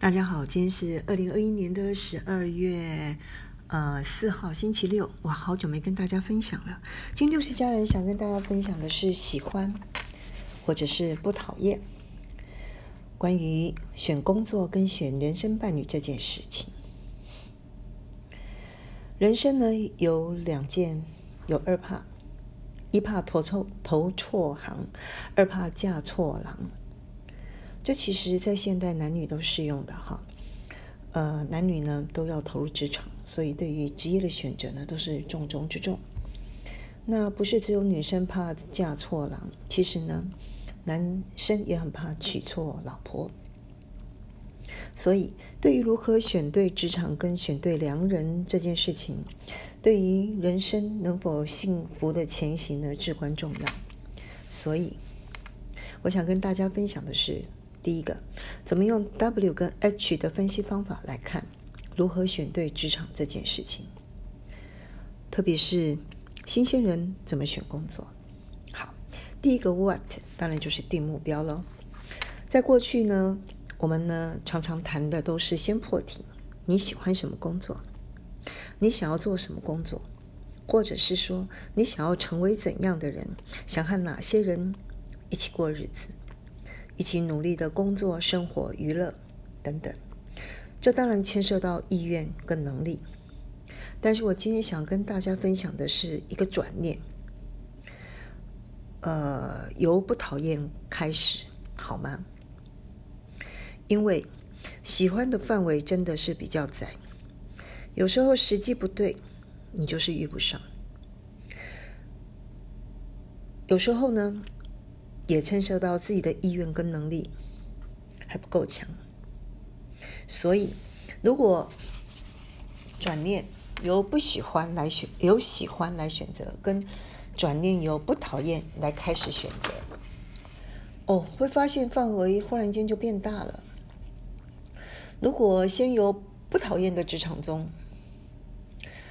大家好，今天是二零二一年的十二月呃四号星期六，哇，好久没跟大家分享了。今天六十家人想跟大家分享的是喜欢或者是不讨厌，关于选工作跟选人生伴侣这件事情。人生呢有两件，有二怕，一怕投错投错行，二怕嫁错郎。这其实，在现代男女都适用的哈，呃，男女呢都要投入职场，所以对于职业的选择呢，都是重中之重。那不是只有女生怕嫁错郎，其实呢，男生也很怕娶错老婆。所以，对于如何选对职场跟选对良人这件事情，对于人生能否幸福的前行呢，至关重要。所以，我想跟大家分享的是。第一个，怎么用 W 跟 H 的分析方法来看如何选对职场这件事情？特别是新鲜人怎么选工作？好，第一个 What 当然就是定目标喽。在过去呢，我们呢常常谈的都是先破题：你喜欢什么工作？你想要做什么工作？或者是说你想要成为怎样的人？想和哪些人一起过日子？一起努力的工作、生活、娱乐等等，这当然牵涉到意愿跟能力。但是我今天想跟大家分享的是一个转念，呃，由不讨厌开始，好吗？因为喜欢的范围真的是比较窄，有时候时机不对，你就是遇不上。有时候呢。也牵涉到自己的意愿跟能力还不够强，所以如果转念由不喜欢来选，由喜欢来选择，跟转念由不讨厌来开始选择，哦，会发现范围忽然间就变大了。如果先由不讨厌的职场中，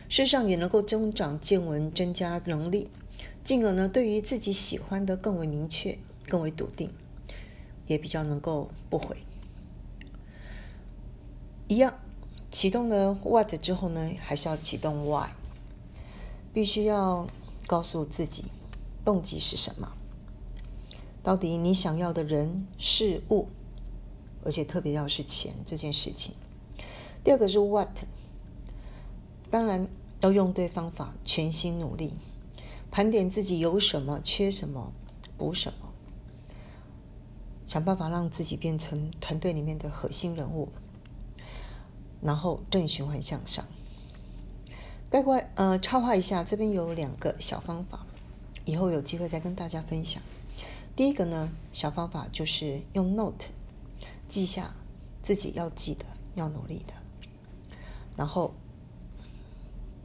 事实上也能够增长见闻，增加能力，进而呢，对于自己喜欢的更为明确。更为笃定，也比较能够不悔。一样，启动了 What 之后呢，还是要启动 Why，必须要告诉自己动机是什么，到底你想要的人事物，而且特别要是钱这件事情。第二个是 What，当然要用对方法，全心努力，盘点自己有什么，缺什么，补什么。想办法让自己变成团队里面的核心人物，然后正循环向上。概括呃，插话一下，这边有两个小方法，以后有机会再跟大家分享。第一个呢，小方法就是用 Note 记下自己要记得、要努力的，然后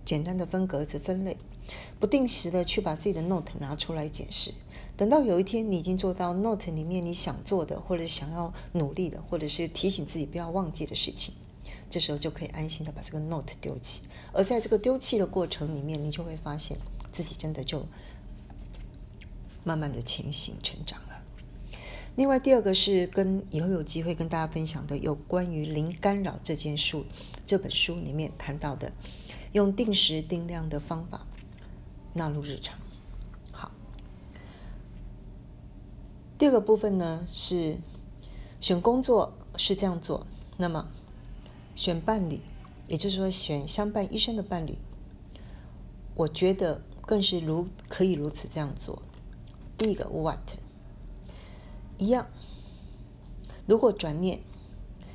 简单的分格子分类，不定时的去把自己的 Note 拿出来检视。等到有一天你已经做到 Note 里面你想做的，或者想要努力的，或者是提醒自己不要忘记的事情，这时候就可以安心的把这个 Note 丢弃。而在这个丢弃的过程里面，你就会发现自己真的就慢慢的前行成长了。另外第二个是跟以后有机会跟大家分享的，有关于零干扰这件书这本书里面谈到的，用定时定量的方法纳入日常。第二个部分呢是选工作是这样做，那么选伴侣，也就是说选相伴一生的伴侣，我觉得更是如可以如此这样做。第一个 what 一样，如果转念，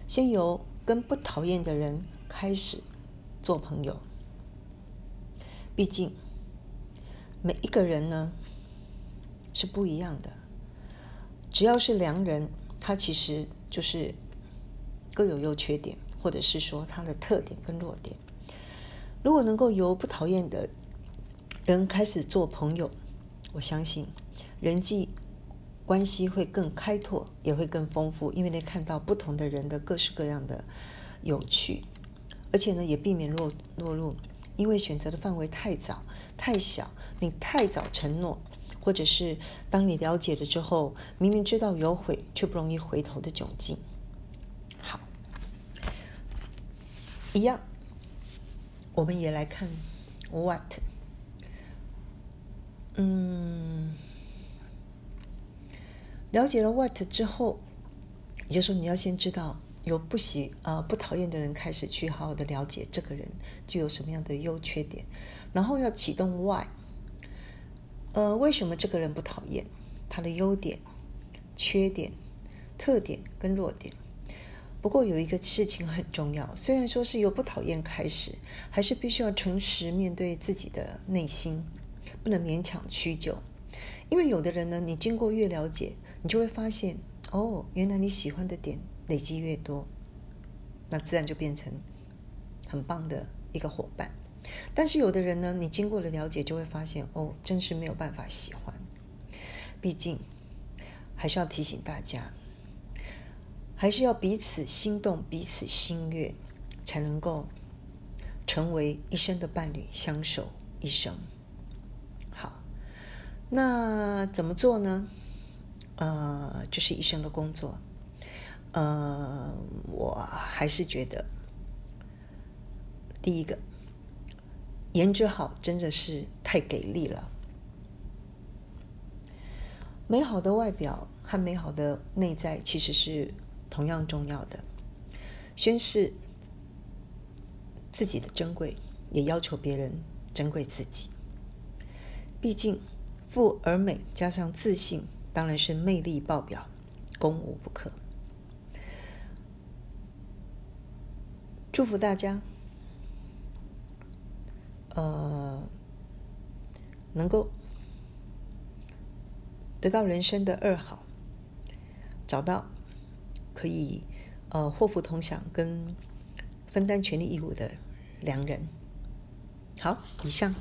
先由跟不讨厌的人开始做朋友，毕竟每一个人呢是不一样的。只要是良人，他其实就是各有优缺点，或者是说他的特点跟弱点。如果能够由不讨厌的人开始做朋友，我相信人际关系会更开拓，也会更丰富，因为你看到不同的人的各式各样的有趣，而且呢，也避免落落入因为选择的范围太早太小，你太早承诺。或者是当你了解了之后，明明知道有悔却不容易回头的窘境。好，一样，我们也来看 what。嗯，了解了 what 之后，也就是说，你要先知道有不喜啊不讨厌的人，开始去好好的了解这个人具有什么样的优缺点，然后要启动 why。呃，为什么这个人不讨厌？他的优点、缺点、特点跟弱点。不过有一个事情很重要，虽然说是由不讨厌开始，还是必须要诚实面对自己的内心。不能勉强屈就，因为有的人呢，你经过越了解，你就会发现，哦，原来你喜欢的点累积越多，那自然就变成很棒的一个伙伴。但是有的人呢，你经过了了解，就会发现，哦，真是没有办法喜欢。毕竟，还是要提醒大家，还是要彼此心动，彼此心悦，才能够成为一生的伴侣，相守一生。好那怎么做呢？呃，这是一生的工作。呃，我还是觉得，第一个，颜值好真的是太给力了。美好的外表和美好的内在其实是同样重要的。宣示自己的珍贵，也要求别人珍贵自己。毕竟。富而美，加上自信，当然是魅力爆表，攻无不克。祝福大家，呃，能够得到人生的二好，找到可以呃祸福同享跟分担权利义务的良人。好，以上。